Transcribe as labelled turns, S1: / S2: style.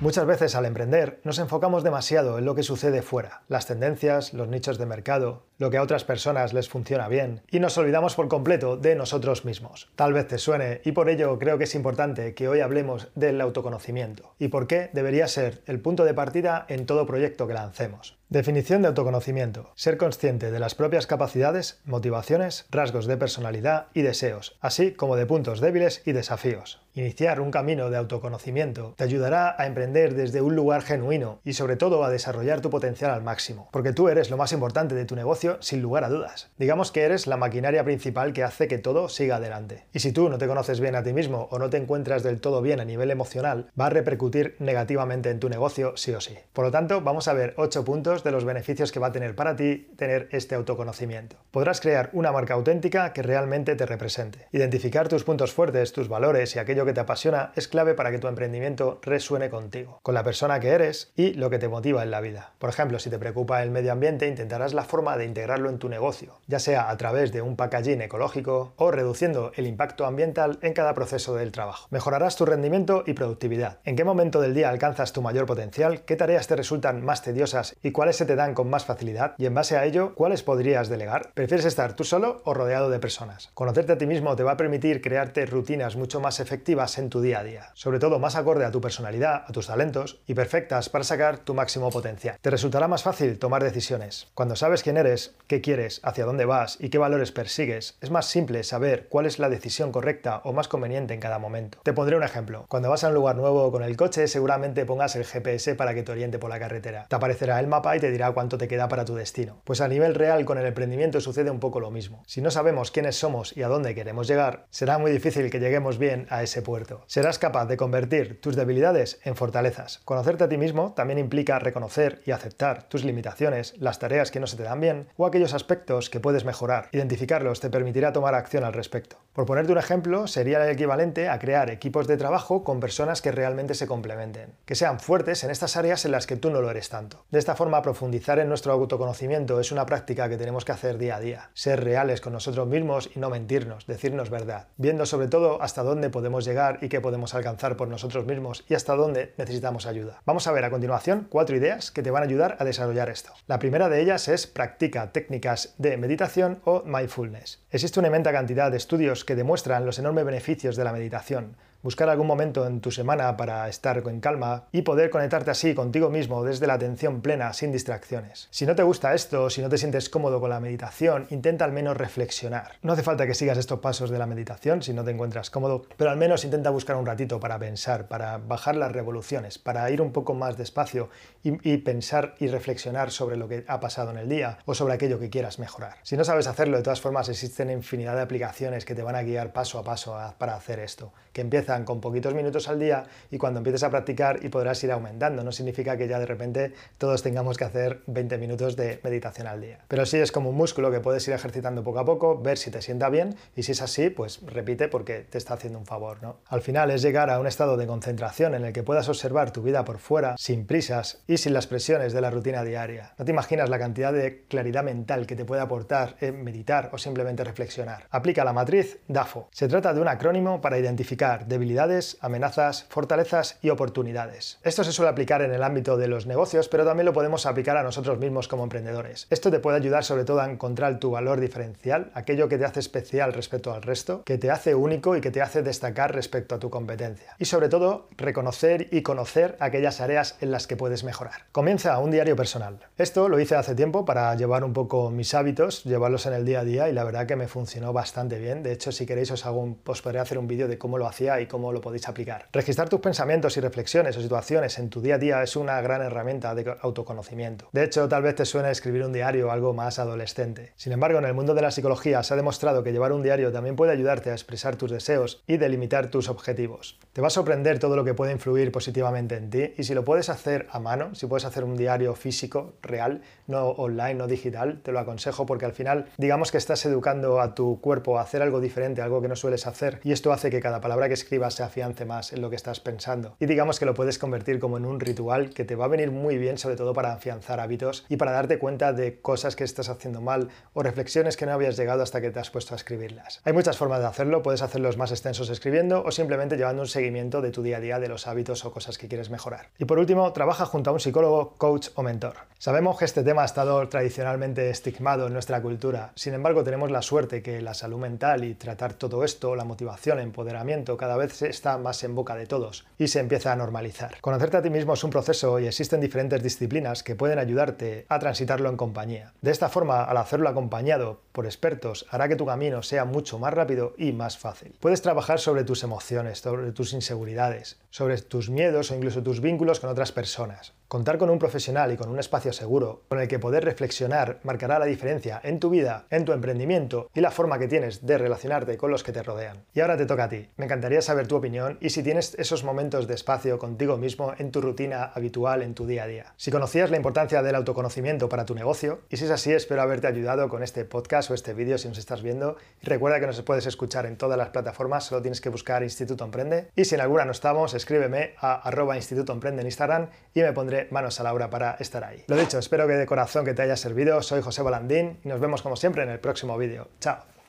S1: Muchas veces al emprender nos enfocamos demasiado en lo que sucede fuera, las tendencias, los nichos de mercado, lo que a otras personas les funciona bien, y nos olvidamos por completo de nosotros mismos. Tal vez te suene, y por ello creo que es importante que hoy hablemos del autoconocimiento, y por qué debería ser el punto de partida en todo proyecto que lancemos. Definición de autoconocimiento. Ser consciente de las propias capacidades, motivaciones, rasgos de personalidad y deseos, así como de puntos débiles y desafíos. Iniciar un camino de autoconocimiento te ayudará a emprender desde un lugar genuino y sobre todo a desarrollar tu potencial al máximo, porque tú eres lo más importante de tu negocio sin lugar a dudas. Digamos que eres la maquinaria principal que hace que todo siga adelante. Y si tú no te conoces bien a ti mismo o no te encuentras del todo bien a nivel emocional, va a repercutir negativamente en tu negocio sí o sí. Por lo tanto, vamos a ver 8 puntos de los beneficios que va a tener para ti tener este autoconocimiento. Podrás crear una marca auténtica que realmente te represente. Identificar tus puntos fuertes, tus valores y aquello que te apasiona es clave para que tu emprendimiento resuene contigo, con la persona que eres y lo que te motiva en la vida. Por ejemplo, si te preocupa el medio ambiente, intentarás la forma de integrarlo en tu negocio, ya sea a través de un packaging ecológico o reduciendo el impacto ambiental en cada proceso del trabajo. Mejorarás tu rendimiento y productividad. ¿En qué momento del día alcanzas tu mayor potencial? ¿Qué tareas te resultan más tediosas y cuáles se te dan con más facilidad? Y en base a ello, ¿cuáles podrías delegar? ¿Prefieres estar tú solo o rodeado de personas? Conocerte a ti mismo te va a permitir crearte rutinas mucho más efectivas en tu día a día, sobre todo más acorde a tu personalidad, a tus talentos y perfectas para sacar tu máximo potencial. Te resultará más fácil tomar decisiones. Cuando sabes quién eres, qué quieres, hacia dónde vas y qué valores persigues, es más simple saber cuál es la decisión correcta o más conveniente en cada momento. Te pondré un ejemplo. Cuando vas a un lugar nuevo con el coche, seguramente pongas el GPS para que te oriente por la carretera. Te aparecerá el mapa y te dirá cuánto te queda para tu destino. Pues a nivel real con el emprendimiento sucede un poco lo mismo. Si no sabemos quiénes somos y a dónde queremos llegar, será muy difícil que lleguemos bien a ese puerto. Serás capaz de convertir tus debilidades en fortalezas. Conocerte a ti mismo también implica reconocer y aceptar tus limitaciones, las tareas que no se te dan bien o aquellos aspectos que puedes mejorar. Identificarlos te permitirá tomar acción al respecto. Por ponerte un ejemplo, sería el equivalente a crear equipos de trabajo con personas que realmente se complementen, que sean fuertes en estas áreas en las que tú no lo eres tanto. De esta forma, profundizar en nuestro autoconocimiento es una práctica que tenemos que hacer día a día. Ser reales con nosotros mismos y no mentirnos, decirnos verdad, viendo sobre todo hasta dónde podemos llegar y qué podemos alcanzar por nosotros mismos y hasta dónde necesitamos ayuda. Vamos a ver a continuación cuatro ideas que te van a ayudar a desarrollar esto. La primera de ellas es practica técnicas de meditación o mindfulness. Existe una inmensa cantidad de estudios que demuestran los enormes beneficios de la meditación buscar algún momento en tu semana para estar en calma y poder conectarte así contigo mismo desde la atención plena, sin distracciones. Si no te gusta esto, si no te sientes cómodo con la meditación, intenta al menos reflexionar. No hace falta que sigas estos pasos de la meditación si no te encuentras cómodo, pero al menos intenta buscar un ratito para pensar, para bajar las revoluciones, para ir un poco más despacio y, pensar y reflexionar sobre lo que ha pasado en el día o sobre aquello que quieras mejorar. Si no sabes hacerlo, de todas formas existen infinidad de aplicaciones que te van a guiar paso a paso para hacer esto, que empieza con poquitos minutos al día y cuando empieces a practicar y podrás ir aumentando. No significa que ya de repente todos tengamos que hacer 20 minutos de meditación al día. Pero sí es como un músculo que puedes ir ejercitando poco a poco, ver si te sienta bien y si es así, pues repite porque te está haciendo un favor. ¿no? Al final es llegar a un estado de concentración en el que puedas observar tu vida por fuera, sin prisas y sin las presiones de la rutina diaria. No te imaginas la cantidad de claridad mental que te puede aportar meditar o simplemente reflexionar. Aplica la matriz DAFO. Se trata de un acrónimo para identificar de debilidades, amenazas, fortalezas y oportunidades. Esto se suele aplicar en el ámbito de los negocios, pero también lo podemos aplicar a nosotros mismos como emprendedores. Esto te puede ayudar sobre todo a encontrar tu valor diferencial, aquello que te hace especial respecto al resto, que te hace único y que te hace destacar respecto a tu competencia. Y sobre todo, reconocer y conocer aquellas áreas en las que puedes mejorar. Comienza un diario personal. Esto lo hice hace tiempo para llevar un poco mis hábitos, llevarlos en el día a día y la verdad que me funcionó bastante bien. De hecho, si queréis os, hago os podré hacer un vídeo de cómo lo hacía y cómo lo podéis aplicar. Registrar tus pensamientos y reflexiones o situaciones en tu día a día es una gran herramienta de autoconocimiento. De hecho, tal vez te suene escribir un diario algo más adolescente. Sin embargo, en el mundo de la psicología se ha demostrado que llevar un diario también puede ayudarte a expresar tus deseos y delimitar tus objetivos. Te va a sorprender todo lo que puede influir positivamente en ti y si lo puedes hacer a mano, si puedes hacer un diario físico, real, no online, no digital, te lo aconsejo porque al final digamos que estás educando a tu cuerpo a hacer algo diferente, algo que no sueles hacer y esto hace que cada palabra que escribas arriba se afiance más en lo que estás pensando. Y digamos que lo puedes convertir como en un ritual que te va a venir muy bien, sobre todo para afianzar hábitos y para darte cuenta de cosas que estás haciendo mal o reflexiones que no habías llegado hasta que te has puesto a escribirlas. Hay muchas formas de hacerlo, puedes hacerlos más extensos escribiendo o simplemente llevando un seguimiento de tu día a día de los hábitos o cosas que quieres mejorar. Y por último, trabaja junto a un psicólogo, coach o mentor. Sabemos que este tema ha estado tradicionalmente estigmado en nuestra cultura, sin embargo tenemos la suerte que la salud mental y tratar todo esto, la motivación, el empoderamiento, cada vez está más en boca de todos y se empieza a normalizar. Conocerte a ti mismo es un proceso y existen diferentes disciplinas que pueden ayudarte a transitarlo en compañía. De esta forma, al hacerlo acompañado por expertos, hará que tu camino sea mucho más rápido y más fácil. Puedes trabajar sobre tus emociones, sobre tus inseguridades, sobre tus miedos o incluso tus vínculos con otras personas. Contar con un profesional y con un espacio seguro con el que poder reflexionar marcará la diferencia en tu vida, en tu emprendimiento y la forma que tienes de relacionarte con los que te rodean. Y ahora te toca a ti. Me encantaría tu opinión y si tienes esos momentos de espacio contigo mismo en tu rutina habitual en tu día a día. Si conocías la importancia del autoconocimiento para tu negocio y si es así, espero haberte ayudado con este podcast o este vídeo si nos estás viendo. Y recuerda que nos puedes escuchar en todas las plataformas, solo tienes que buscar Instituto Emprende. Y si en alguna no estamos, escríbeme a arroba Instituto Emprende en Instagram y me pondré manos a la obra para estar ahí. Lo dicho, espero que de corazón que te haya servido. Soy José Balandín y nos vemos como siempre en el próximo vídeo. Chao.